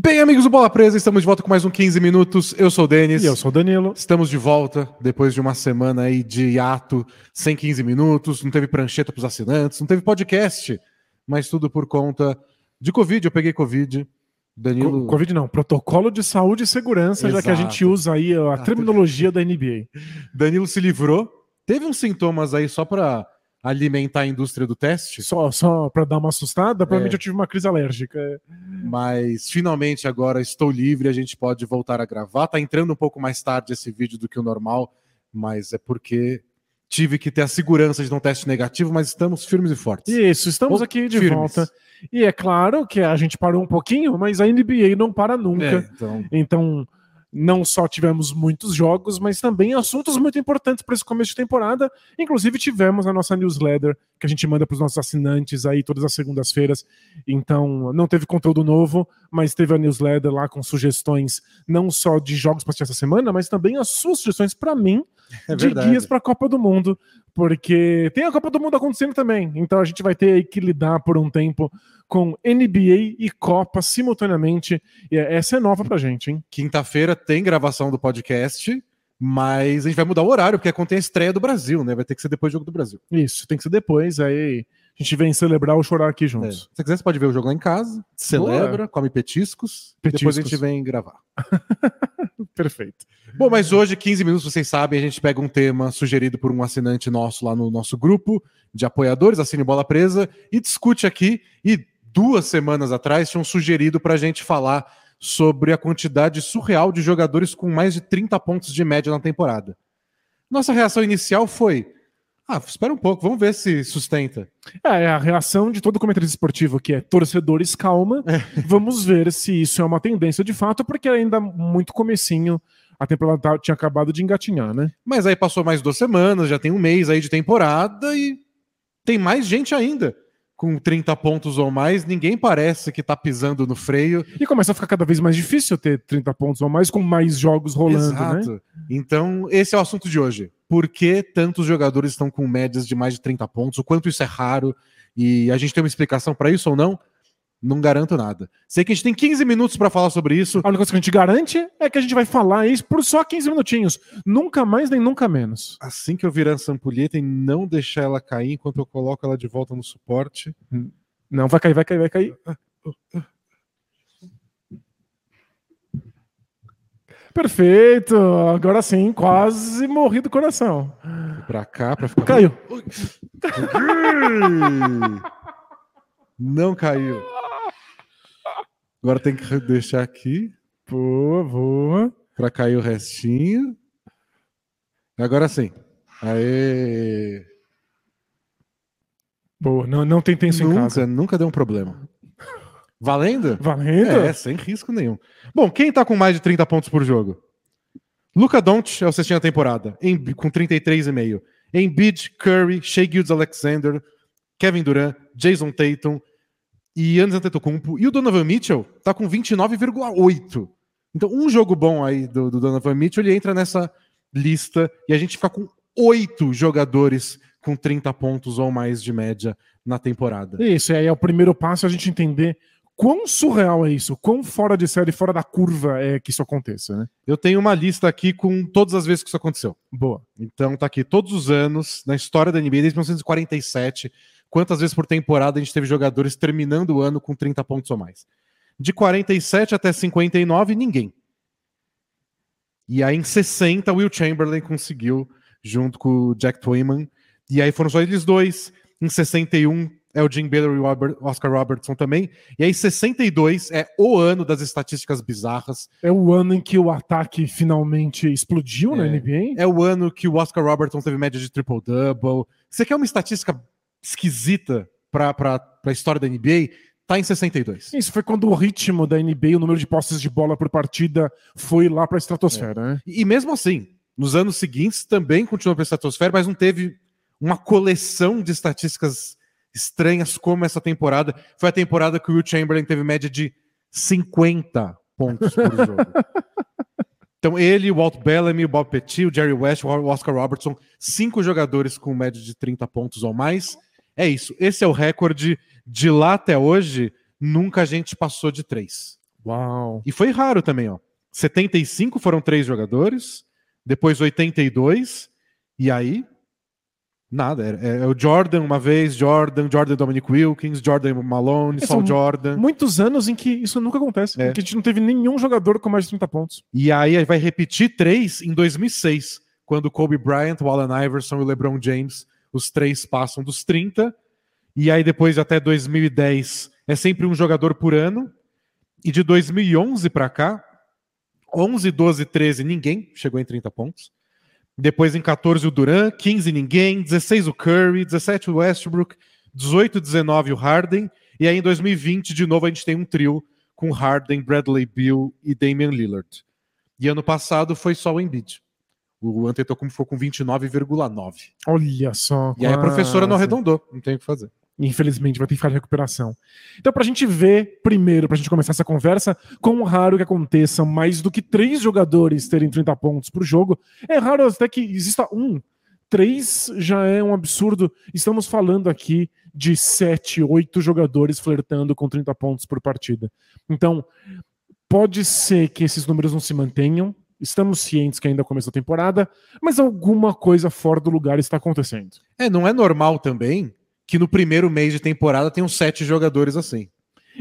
Bem, amigos do Bola Presa, estamos de volta com mais um 15 minutos. Eu sou o Denis. E eu sou o Danilo. Estamos de volta depois de uma semana aí de hiato, sem 15 minutos, não teve prancheta para os assinantes, não teve podcast, mas tudo por conta de Covid. Eu peguei Covid. Danilo. Co Covid não, protocolo de saúde e segurança, Exato. já que a gente usa aí a terminologia da NBA. Danilo se livrou. Teve uns sintomas aí só para alimentar a indústria do teste. Só, só para dar uma assustada, provavelmente é. eu tive uma crise alérgica. Mas finalmente agora estou livre, a gente pode voltar a gravar. Tá entrando um pouco mais tarde esse vídeo do que o normal, mas é porque tive que ter a segurança de um teste negativo, mas estamos firmes e fortes. Isso, estamos aqui de firmes. volta. E é claro que a gente parou um pouquinho, mas a NBA não para nunca. É, então... então não só tivemos muitos jogos, mas também assuntos muito importantes para esse começo de temporada. Inclusive, tivemos a nossa newsletter que a gente manda para os nossos assinantes aí todas as segundas-feiras. Então, não teve conteúdo novo, mas teve a newsletter lá com sugestões não só de jogos para essa semana, mas também as suas sugestões para mim é de guias para a Copa do Mundo, porque tem a Copa do Mundo acontecendo também. Então, a gente vai ter que lidar por um tempo com NBA e Copa simultaneamente. E essa é nova pra gente, hein? Quinta-feira tem gravação do podcast, mas a gente vai mudar o horário, porque contém a estreia do Brasil, né? Vai ter que ser depois do jogo do Brasil. Isso, tem que ser depois, aí a gente vem celebrar ou chorar aqui juntos. É. Se você quiser, você pode ver o jogo lá em casa, celebra, Boa. come petiscos, petiscos, depois a gente vem gravar. Perfeito. Bom, mas hoje, 15 minutos, vocês sabem, a gente pega um tema sugerido por um assinante nosso lá no nosso grupo de apoiadores, Assine Bola Presa, e discute aqui. E duas semanas atrás tinham sugerido para a gente falar sobre a quantidade surreal de jogadores com mais de 30 pontos de média na temporada. Nossa reação inicial foi: ah, espera um pouco, vamos ver se sustenta. É, é a reação de todo comentarista esportivo, que é torcedores, calma. É. Vamos ver se isso é uma tendência de fato, porque ainda muito comecinho a temporada tá, tinha acabado de engatinhar, né? Mas aí passou mais duas semanas, já tem um mês aí de temporada e tem mais gente ainda com 30 pontos ou mais, ninguém parece que tá pisando no freio. E começa a ficar cada vez mais difícil ter 30 pontos ou mais com mais jogos rolando, né? Exato. né? Então, esse é o assunto de hoje. Por que tantos jogadores estão com médias de mais de 30 pontos? O quanto isso é raro? E a gente tem uma explicação para isso ou não? Não garanto nada. Sei que a gente tem 15 minutos para falar sobre isso. A única coisa que a gente garante é que a gente vai falar isso por só 15 minutinhos. Nunca mais nem nunca menos. Assim que eu virar essa ampulheta e não deixar ela cair enquanto eu coloco ela de volta no suporte. Não, vai cair, vai cair, vai cair. Perfeito. Agora sim, quase morri do coração. Pra cá, pra ficar. Caiu. Não caiu. Agora tem que deixar aqui. Boa, boa. Pra cair o restinho. Agora sim. Aê. Boa, não, não tem tenso nunca, em casa. Nunca deu um problema. Valendo? Valendo? É, sem risco nenhum. Bom, quem tá com mais de 30 pontos por jogo? Luca Doncic é o sextinha temporada, em, com 33,5. Embiid, Curry, Shea Gildes Alexander, Kevin Durant, Jason Tatum, e Yannis Antetokounmpo. E o Donovan Mitchell tá com 29,8. Então, um jogo bom aí do, do, Donovan Mitchell, ele entra nessa lista e a gente fica com oito jogadores com 30 pontos ou mais de média na temporada. Isso, e aí é o primeiro passo a gente entender quão surreal é isso, quão fora de série, fora da curva é que isso aconteça, né? Eu tenho uma lista aqui com todas as vezes que isso aconteceu. Boa. Então tá aqui todos os anos na história da NBA desde 1947 quantas vezes por temporada a gente teve jogadores terminando o ano com 30 pontos ou mais. De 47 até 59, ninguém. E aí em 60, Will Chamberlain conseguiu, junto com o Jack Twyman. E aí foram só eles dois. Em 61 é o Jim Baylor e o Oscar Robertson também. E aí 62 é o ano das estatísticas bizarras. É o ano em que o ataque finalmente explodiu é. na NBA. É o ano que o Oscar Robertson teve média de triple-double. Você quer uma estatística esquisita para a história da NBA, tá em 62. Isso foi quando o ritmo da NBA, o número de posses de bola por partida, foi lá para a estratosfera, é. né? E, e, mesmo assim, nos anos seguintes também continuou para a estratosfera, mas não teve uma coleção de estatísticas estranhas como essa temporada. Foi a temporada que o Will Chamberlain teve média de 50 pontos por jogo. Então, ele, o Walt Bellamy, o Bob Petit, o Jerry West, o Oscar Robertson, cinco jogadores com média de 30 pontos ou mais. É isso. Esse é o recorde de lá até hoje. Nunca a gente passou de três. Uau! E foi raro também, ó. 75 foram três jogadores, depois 82, e aí Nada, é, é, o Jordan uma vez, Jordan, Jordan Dominic Wilkins, Jordan Malone, Saul Jordan. Muitos anos em que isso nunca acontece, é. que a gente não teve nenhum jogador com mais de 30 pontos. E aí vai repetir três em 2006, quando Kobe Bryant, Allen Iverson e o LeBron James, os três passam dos 30. E aí depois até 2010 é sempre um jogador por ano. E de 2011 para cá, 11, 12, 13 ninguém chegou em 30 pontos. Depois em 14 o Duran, 15 ninguém, 16 o Curry, 17 o Westbrook, 18 19 o Harden, e aí em 2020 de novo a gente tem um trio com Harden, Bradley Beal e Damian Lillard. E ano passado foi só o Embiid. O Antetokounmpo ficou com 29,9. Olha só. E aí a professora não arredondou, não tem o que fazer. Infelizmente, vai ter que ficar de recuperação. Então, para a gente ver, primeiro, para a gente começar essa conversa, quão raro que aconteça mais do que três jogadores terem 30 pontos por jogo. É raro até que exista um. Três já é um absurdo. Estamos falando aqui de sete, oito jogadores flertando com 30 pontos por partida. Então, pode ser que esses números não se mantenham. Estamos cientes que ainda começou a temporada, mas alguma coisa fora do lugar está acontecendo. É, não é normal também que no primeiro mês de temporada tem uns sete jogadores assim.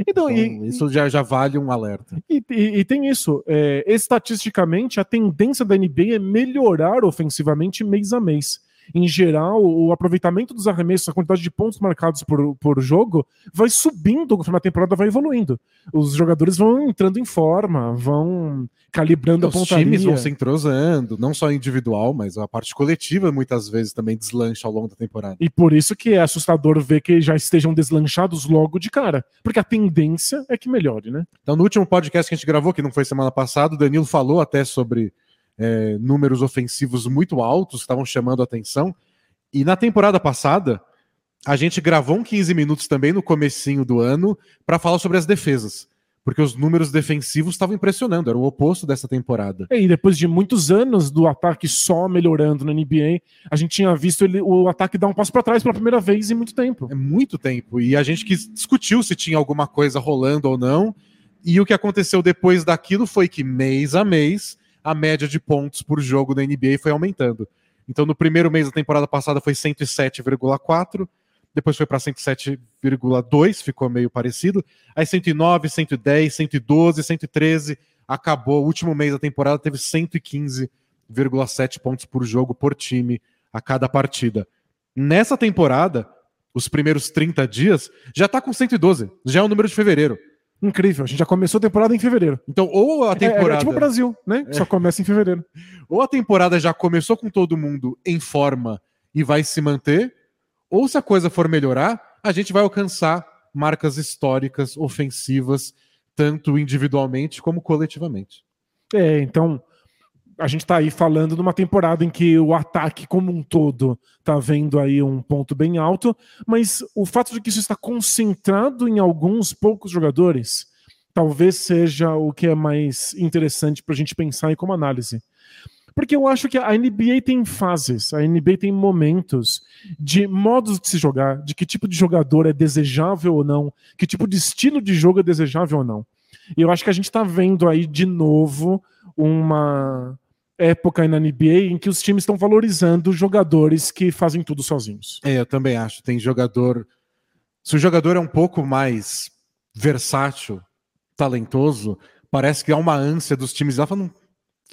Então, então e, isso já, já vale um alerta. E, e, e tem isso. É, estatisticamente, a tendência da NBA é melhorar ofensivamente mês a mês em geral, o aproveitamento dos arremessos, a quantidade de pontos marcados por, por jogo, vai subindo conforme a temporada vai evoluindo. Os jogadores vão entrando em forma, vão calibrando Os a pontaria. Os times vão se entrosando, não só individual, mas a parte coletiva muitas vezes também deslancha ao longo da temporada. E por isso que é assustador ver que já estejam deslanchados logo de cara, porque a tendência é que melhore, né? Então, no último podcast que a gente gravou, que não foi semana passada, o Danilo falou até sobre é, números ofensivos muito altos estavam chamando a atenção. E na temporada passada, a gente gravou um 15 minutos também no comecinho do ano para falar sobre as defesas. Porque os números defensivos estavam impressionando, era o oposto dessa temporada. E depois de muitos anos do ataque só melhorando na NBA, a gente tinha visto ele, o ataque dar um passo para trás pela primeira vez em muito tempo. É muito tempo. E a gente que discutiu se tinha alguma coisa rolando ou não. E o que aconteceu depois daquilo foi que mês a mês a média de pontos por jogo da NBA foi aumentando. Então, no primeiro mês da temporada passada foi 107,4, depois foi para 107,2, ficou meio parecido. Aí 109, 110, 112, 113, acabou. O último mês da temporada teve 115,7 pontos por jogo por time a cada partida. Nessa temporada, os primeiros 30 dias, já está com 112, já é o número de fevereiro. Incrível, a gente já começou a temporada em fevereiro. Então, ou a temporada. É, é tipo o Brasil, né? É. Só começa em fevereiro. Ou a temporada já começou com todo mundo em forma e vai se manter, ou se a coisa for melhorar, a gente vai alcançar marcas históricas, ofensivas, tanto individualmente como coletivamente. É, então, a gente está aí falando numa temporada em que o ataque como um todo está vendo aí um ponto bem alto, mas o fato de que isso está concentrado em alguns poucos jogadores talvez seja o que é mais interessante para a gente pensar em como análise. Porque eu acho que a NBA tem fases, a NBA tem momentos de modos de se jogar, de que tipo de jogador é desejável ou não, que tipo de estilo de jogo é desejável ou não. E eu acho que a gente está vendo aí de novo uma época na NBA em que os times estão valorizando jogadores que fazem tudo sozinhos. É, eu também acho. Tem jogador. Se o jogador é um pouco mais versátil, talentoso, parece que há uma ânsia dos times lá falando.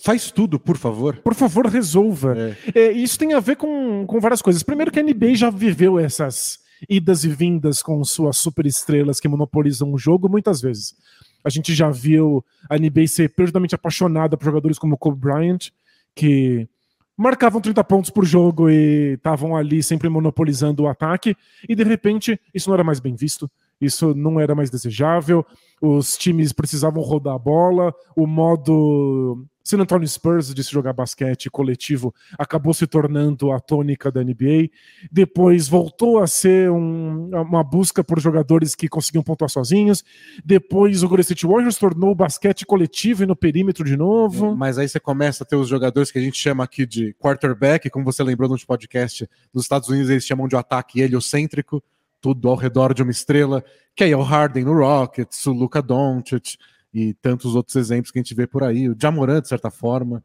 Faz tudo, por favor. Por favor, resolva. É. É, isso tem a ver com, com várias coisas. Primeiro que a NBA já viveu essas idas e vindas com suas superestrelas que monopolizam o jogo muitas vezes. A gente já viu a NBA ser perdidamente apaixonada por jogadores como Kobe Bryant, que marcavam 30 pontos por jogo e estavam ali sempre monopolizando o ataque, e de repente isso não era mais bem visto, isso não era mais desejável, os times precisavam rodar a bola, o modo San Antonio Spurs de se jogar basquete coletivo acabou se tornando a tônica da NBA. Depois voltou a ser um, uma busca por jogadores que conseguiam pontuar sozinhos. Depois o Golden State Warriors tornou o basquete coletivo e no perímetro de novo. Mas aí você começa a ter os jogadores que a gente chama aqui de quarterback, como você lembrou no podcast, nos Estados Unidos eles chamam de ataque heliocêntrico, tudo ao redor de uma estrela, que aí é o Harden no Rockets, o Luca Doncic, e tantos outros exemplos que a gente vê por aí. O Jamoran, de certa forma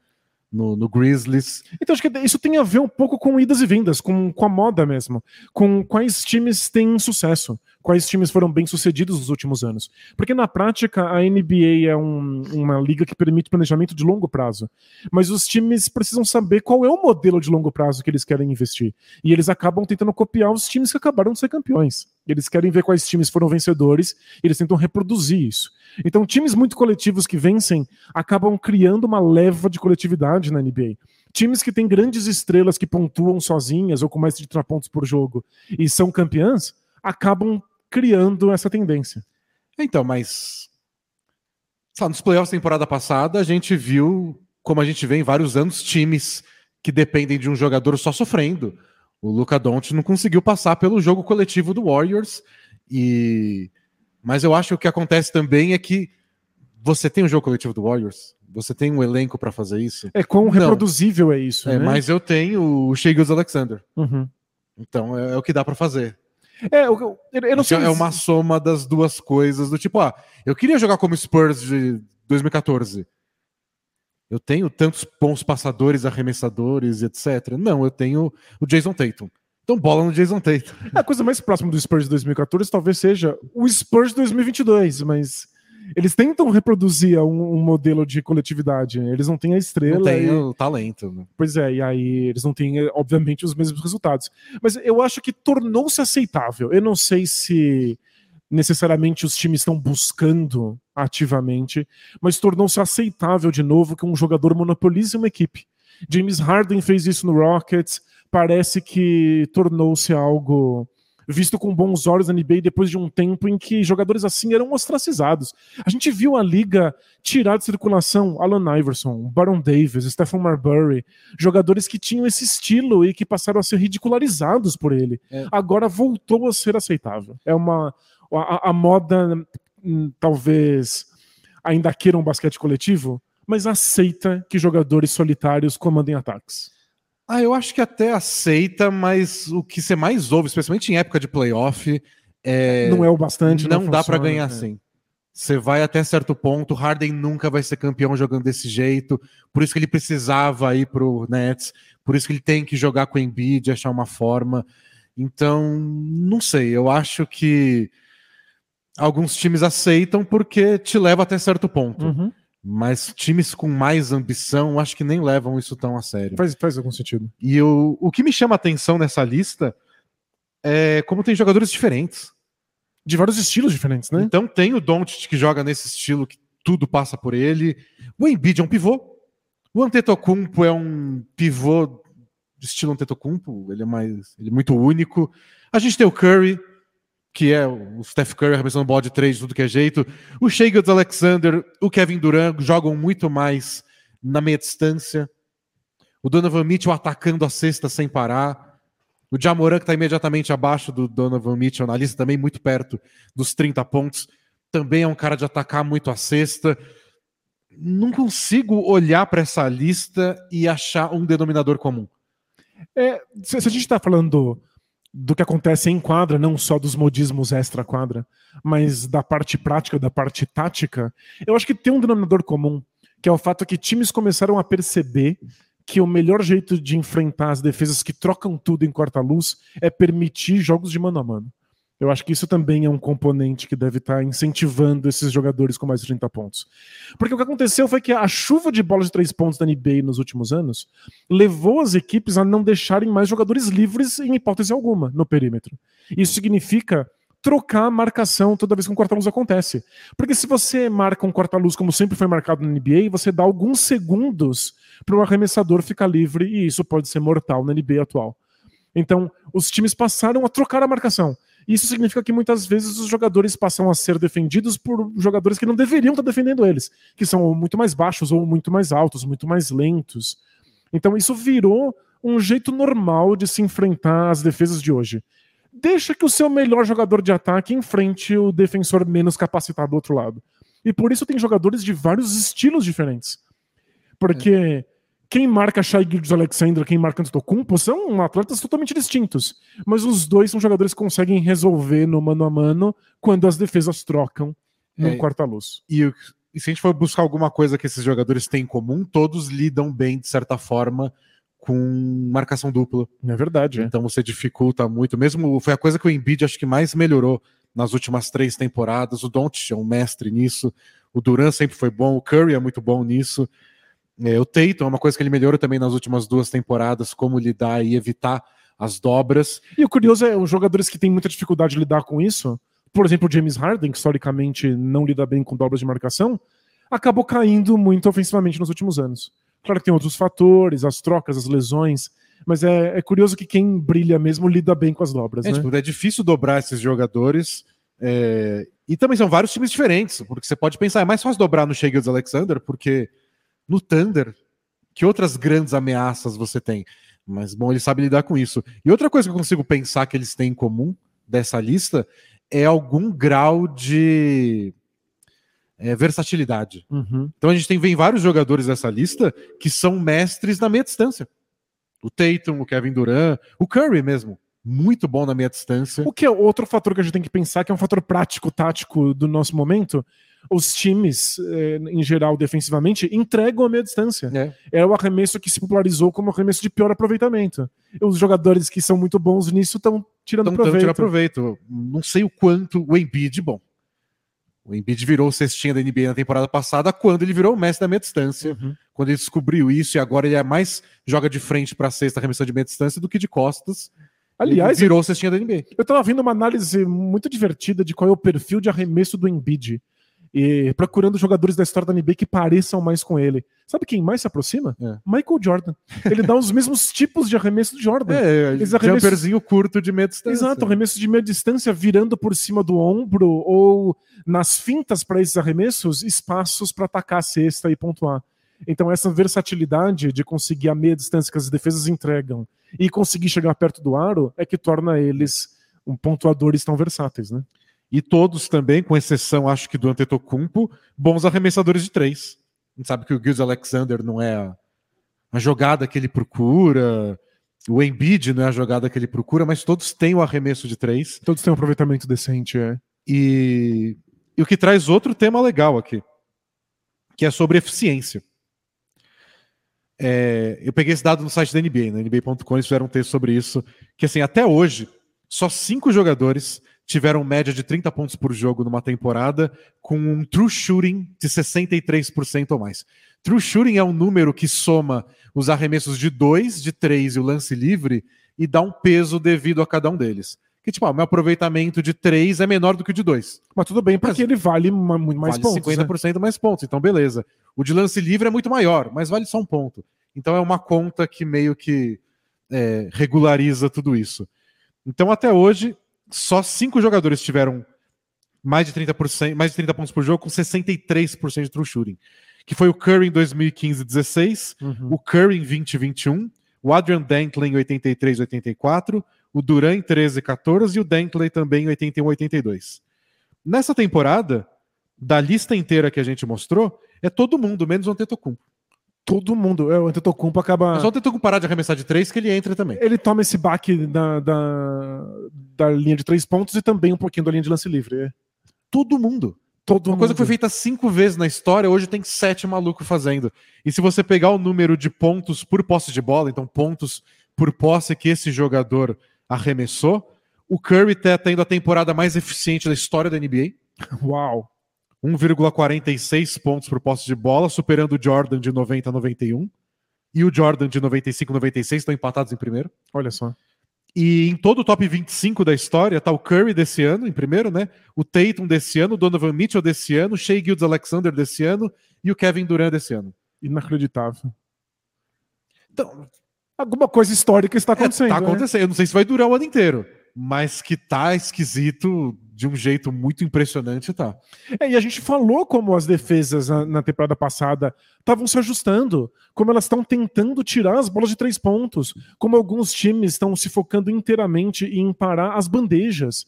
no, no, Grizzlies. Então acho que isso tem a ver um pouco com idas e vindas, com, com a moda mesmo, com quais times têm sucesso, quais times foram bem sucedidos nos últimos anos. Porque na prática a NBA é um, uma liga que permite planejamento de longo prazo, mas os times precisam saber qual é o modelo de longo prazo que eles querem investir. E eles acabam tentando copiar os times que acabaram de ser campeões. Eles querem ver quais times foram vencedores, e eles tentam reproduzir isso. Então, times muito coletivos que vencem acabam criando uma leva de coletividade na NBA. Times que têm grandes estrelas que pontuam sozinhas ou com mais de 30 pontos por jogo e são campeãs, acabam criando essa tendência. Então, mas sabe, nos playoffs da temporada passada, a gente viu, como a gente vê em vários anos, times que dependem de um jogador só sofrendo. O Luca Doncic não conseguiu passar pelo jogo coletivo do Warriors e mas eu acho que o que acontece também é que você tem um jogo coletivo do Warriors, você tem um elenco para fazer isso. É quão reproduzível é isso. É, né? mas eu tenho o Shea Alexander. Uhum. Então é, é, o que dá para fazer. É, eu, eu não sei. É uma soma das duas coisas, do tipo, ah, eu queria jogar como Spurs de 2014. Eu tenho tantos bons passadores, arremessadores, etc. Não, eu tenho o Jason Tatum. Então, bola no Jason Tatum. A coisa mais próxima do Spurs de 2014 talvez seja o Spurs de 2022, mas eles tentam reproduzir um, um, modelo de coletividade. Eles não têm a estrela. Não tem e... o talento. Né? Pois é, e aí eles não têm, obviamente, os mesmos resultados. Mas eu acho que tornou-se aceitável. Eu não sei se necessariamente os times estão buscando ativamente, mas tornou-se aceitável de novo que um jogador monopolize uma equipe. James Harden fez isso no Rockets, parece que tornou-se algo visto com bons olhos na NBA depois de um tempo em que jogadores assim eram ostracizados. A gente viu a liga tirar de circulação Alan Iverson, Baron Davis, Stephen Marbury, jogadores que tinham esse estilo e que passaram a ser ridicularizados por ele. É. Agora voltou a ser aceitável. É uma a, a moda hum, talvez ainda queira um basquete coletivo, mas aceita que jogadores solitários comandem ataques. Ah, eu acho que até aceita, mas o que você mais ouve, especialmente em época de playoff, é... não é o bastante. Não, não dá para ganhar é. assim. Você vai até certo ponto, Harden nunca vai ser campeão jogando desse jeito, por isso que ele precisava ir pro Nets, por isso que ele tem que jogar com o Embiid, achar uma forma. Então, não sei, eu acho que alguns times aceitam porque te leva até certo ponto. Uhum. Mas times com mais ambição, acho que nem levam isso tão a sério. Faz, faz algum sentido. E eu, o que me chama a atenção nessa lista é como tem jogadores diferentes. De vários estilos diferentes, né? Então tem o Doncic que joga nesse estilo que tudo passa por ele. O Embiid é um pivô. O Antetokounmpo é um pivô estilo Antetokounmpo, ele é mais, ele é muito único. A gente tem o Curry, que é o Steph Curry arremessando bola de três de tudo que é jeito. O Shea Alexander, o Kevin Durant jogam muito mais na meia distância. O Donovan Mitchell atacando a cesta sem parar. O Jamoran, que está imediatamente abaixo do Donovan Mitchell na lista, também muito perto dos 30 pontos. Também é um cara de atacar muito a cesta. Não consigo olhar para essa lista e achar um denominador comum. É, se a gente está falando do que acontece em quadra, não só dos modismos extra-quadra, mas da parte prática, da parte tática, eu acho que tem um denominador comum, que é o fato que times começaram a perceber que o melhor jeito de enfrentar as defesas que trocam tudo em quarta-luz é permitir jogos de mano a mano. Eu acho que isso também é um componente que deve estar incentivando esses jogadores com mais de 30 pontos. Porque o que aconteceu foi que a chuva de bolas de três pontos da NBA nos últimos anos levou as equipes a não deixarem mais jogadores livres em hipótese alguma no perímetro. Isso significa trocar a marcação toda vez que um quarta-luz acontece. Porque se você marca um quarta-luz como sempre foi marcado na NBA, você dá alguns segundos para o arremessador ficar livre e isso pode ser mortal na NBA atual. Então, os times passaram a trocar a marcação. Isso significa que muitas vezes os jogadores passam a ser defendidos por jogadores que não deveriam estar defendendo eles, que são muito mais baixos ou muito mais altos, muito mais lentos. Então isso virou um jeito normal de se enfrentar as defesas de hoje. Deixa que o seu melhor jogador de ataque enfrente o defensor menos capacitado do outro lado. E por isso tem jogadores de vários estilos diferentes. Porque quem marca Shai Gildes Alexander, quem marca Antetokounmpo são atletas totalmente distintos. Mas os dois são jogadores que conseguem resolver no mano a mano quando as defesas trocam no é, quarta-luz. E e se a gente for buscar alguma coisa que esses jogadores têm em comum, todos lidam bem, de certa forma, com marcação dupla. É verdade. É. Então você dificulta muito. Mesmo foi a coisa que o Embiid acho que mais melhorou nas últimas três temporadas. O Doncic é um mestre nisso. O Duran sempre foi bom. O Curry é muito bom nisso. É, o Tatum é uma coisa que ele melhorou também nas últimas duas temporadas, como lidar e evitar as dobras. E o curioso é os jogadores que têm muita dificuldade de lidar com isso. Por exemplo, o James Harden, que historicamente não lida bem com dobras de marcação, acabou caindo muito ofensivamente nos últimos anos. Claro que tem outros fatores, as trocas, as lesões, mas é, é curioso que quem brilha mesmo lida bem com as dobras. É, né? tipo, é difícil dobrar esses jogadores. É... E também são vários times diferentes, porque você pode pensar, é mais fácil dobrar no Shea Alexander, porque no Thunder, que outras grandes ameaças você tem? Mas, bom, ele sabe lidar com isso. E outra coisa que eu consigo pensar que eles têm em comum dessa lista é algum grau de é, versatilidade. Uhum. Então a gente tem vem vários jogadores dessa lista que são mestres na meia distância. O Tatum, o Kevin Durant, o Curry mesmo. Muito bom na meia distância. O que é outro fator que a gente tem que pensar, que é um fator prático, tático do nosso momento. Os times, eh, em geral, defensivamente, entregam a meia distância. É. é o arremesso que se popularizou como arremesso de pior aproveitamento. Os jogadores que são muito bons nisso estão tirando tão, proveito. Tão proveito. Não sei o quanto o Embiid, bom, o Embiid virou cestinha da NBA na temporada passada, quando ele virou o mestre da meia distância. Uhum. Quando ele descobriu isso e agora ele é mais joga de frente para a sexta remissão de meia distância do que de costas. Aliás, virou cestinha da NBA. Eu estava vendo uma análise muito divertida de qual é o perfil de arremesso do Embiid e procurando jogadores da história da NBA que pareçam mais com ele. Sabe quem mais se aproxima? É. Michael Jordan. Ele dá os mesmos tipos de arremesso do Jordan. É, Eles arremessos... jumperzinho curto de meia distância. Exato, arremesso de meia distância virando por cima do ombro ou nas fintas para esses arremessos, espaços para atacar a cesta e pontuar. Então essa versatilidade de conseguir a meia distância que as defesas entregam e conseguir chegar perto do aro é que torna eles um pontuadores tão versáteis, né? e todos também, com exceção, acho que do Antetokounmpo, bons arremessadores de três. A gente sabe que o Gilles Alexander não é a, a, jogada que ele procura, o Embiid não é a jogada que ele procura, mas todos têm o arremesso de três. Todos têm um aproveitamento decente, é. E, e o que traz outro tema legal aqui, que é sobre eficiência. É, eu peguei esse dado no site da NBA, na NBA.com, eles fizeram um texto sobre isso, que assim, até hoje, só cinco jogadores tiveram média de 30 pontos por jogo numa temporada, com um true shooting de 63% ou mais. True shooting é um número que soma os arremessos de 2, de 3 e o lance livre e dá um peso devido a cada um deles. Que tipo, o meu aproveitamento de 3 é menor do que o de 2. Mas tudo bem, porque mas ele vale muito mais vale pontos. 50% né? mais pontos, então beleza. O de lance livre é muito maior, mas vale só um ponto. Então é uma conta que meio que é, regulariza tudo isso. Então até hoje, só cinco jogadores tiveram mais de 30%, mais de 30 pontos por jogo com 63% de true shooting. Que foi o Curry em 2015-16, uhum. o Curry em 2021, o Adrian Dantley em 83-84, o Duran em 13-14 e o Dantley também em 81-82. Nessa temporada, da lista inteira que a gente mostrou, é todo mundo, menos o Antetokounmpo todo mundo. É, o Antetokounmpo acaba. É só o Antetokounmpo parar de arremessar de três que ele entra também. Ele toma esse baque da, da, da linha de três pontos e também um pouquinho da linha de lance livre. É. Todo mundo. Todo Uma mundo. coisa que foi feita cinco vezes na história, hoje tem sete malucos fazendo. E se você pegar o número de pontos por posse de bola, então pontos por posse que esse jogador arremessou, o Curry tá tendo a temporada mais eficiente da história da NBA. Uau! 1,46 pontos por posse de bola, superando o Jordan de 90 a 91. E o Jordan de 95 a 96 estão empatados em primeiro. Olha só. E em todo o top 25 da história tá o Curry desse ano, em primeiro, né? O Tatum desse ano, o Donovan Mitchell desse ano, o Shea Gildes Alexander desse ano e o Kevin Durant desse ano. Inacreditável. Então, alguma coisa histórica está acontecendo. É, tá acontecendo. Né? Eu não sei se vai durar o ano inteiro, mas que tá esquisito de um jeito muito impressionante, tá. É, e a gente falou como as defesas na, na temporada passada estavam se ajustando, como elas estão tentando tirar as bolas de três pontos, como alguns times estão se focando inteiramente em parar as bandejas.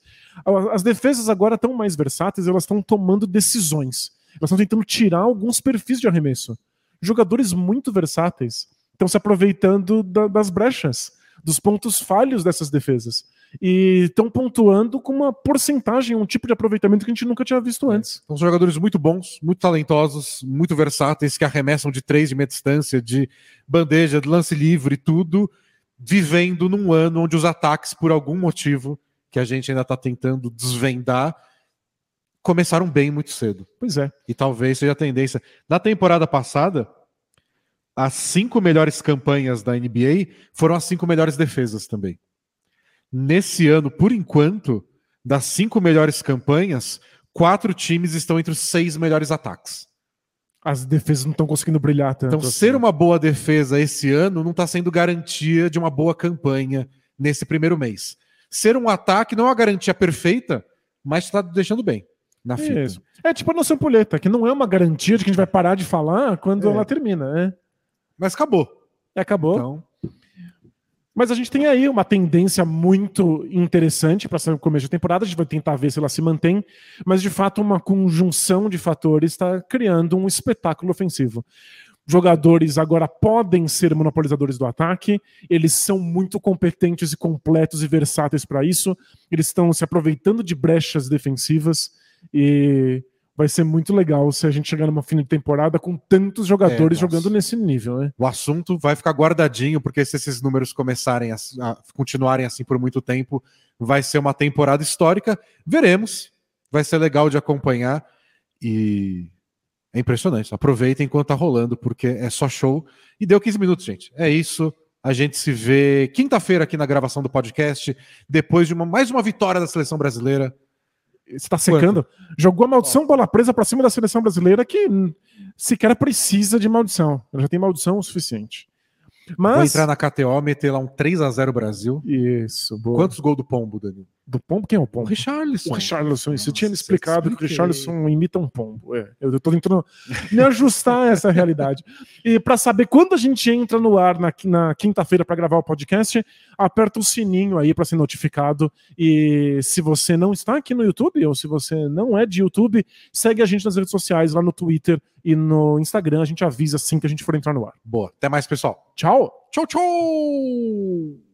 As defesas agora estão mais versáteis, elas estão tomando decisões. Elas estão tentando tirar alguns perfis de arremesso. Jogadores muito versáteis estão se aproveitando da, das brechas, dos pontos falhos dessas defesas. e estão pontuando com uma porcentagem, um tipo de aproveitamento que a gente nunca tinha visto é. antes. São jogadores muito bons, muito talentosos, muito versáteis, que arremessam de três de meia distância, de bandeja, de lance livre, tudo, vivendo num ano onde os ataques, por algum motivo que a gente ainda está tentando desvendar, começaram bem muito cedo. Pois é. E talvez seja a tendência. Na temporada passada, as cinco melhores campanhas da NBA foram as cinco melhores defesas também. Nesse ano, por enquanto, das cinco melhores campanhas, quatro times estão entre os seis melhores ataques. As defesas não estão conseguindo brilhar tanto. Então, assim. ser uma boa defesa esse ano não está sendo garantia de uma boa campanha nesse primeiro mês. Ser um ataque não é uma garantia perfeita, mas está deixando bem na fita. Isso. É tipo a nossa ampulheta, que não é uma garantia de que a gente vai parar de falar quando é. ela termina, né? Mas acabou. É, acabou. Então... Mas a gente tem aí uma tendência muito interessante para o começo da temporada. A gente vai tentar ver se ela se mantém, mas de fato uma conjunção de fatores está criando um espetáculo ofensivo. Jogadores agora podem ser monopolizadores do ataque, eles são muito competentes e completos e versáteis para isso. Eles estão se aproveitando de brechas defensivas e vai ser muito legal se a gente chegar numa fim de temporada com tantos jogadores é, jogando nesse nível, né? O assunto vai ficar guardadinho, porque se esses números começarem a, a, continuarem assim por muito tempo, vai ser uma temporada histórica. Veremos. Vai ser legal de acompanhar e é impressionante. Aproveitem enquanto tá rolando, porque é só show. E deu 15 minutos, gente. É isso. A gente se vê quinta-feira aqui na gravação do podcast, depois de uma, mais uma vitória da seleção brasileira. Você tá secando? Quanto? Jogou a maldição bola presa para cima da seleção brasileira que sequer precisa de maldição. Ela já tem maldição o suficiente. Mas... Vou entrar na KTO, meter lá um 3 a 0 Brasil. Isso, boa. Quantos gols do Pombo, Danilo? Do Pombo? Quem é o Pombo? O Richarlison. O Richarlison, você tinha me explicado que o Richarlison imita um pombo. É, eu tô tentando me ajustar a essa realidade. E para saber quando a gente entra no ar na, na quinta-feira para gravar o podcast, aperta o sininho aí para ser notificado. E se você não está aqui no YouTube, ou se você não é de YouTube, segue a gente nas redes sociais, lá no Twitter e no Instagram. A gente avisa assim que a gente for entrar no ar. Boa. Até mais, pessoal. Tchau. Tchau, tchau.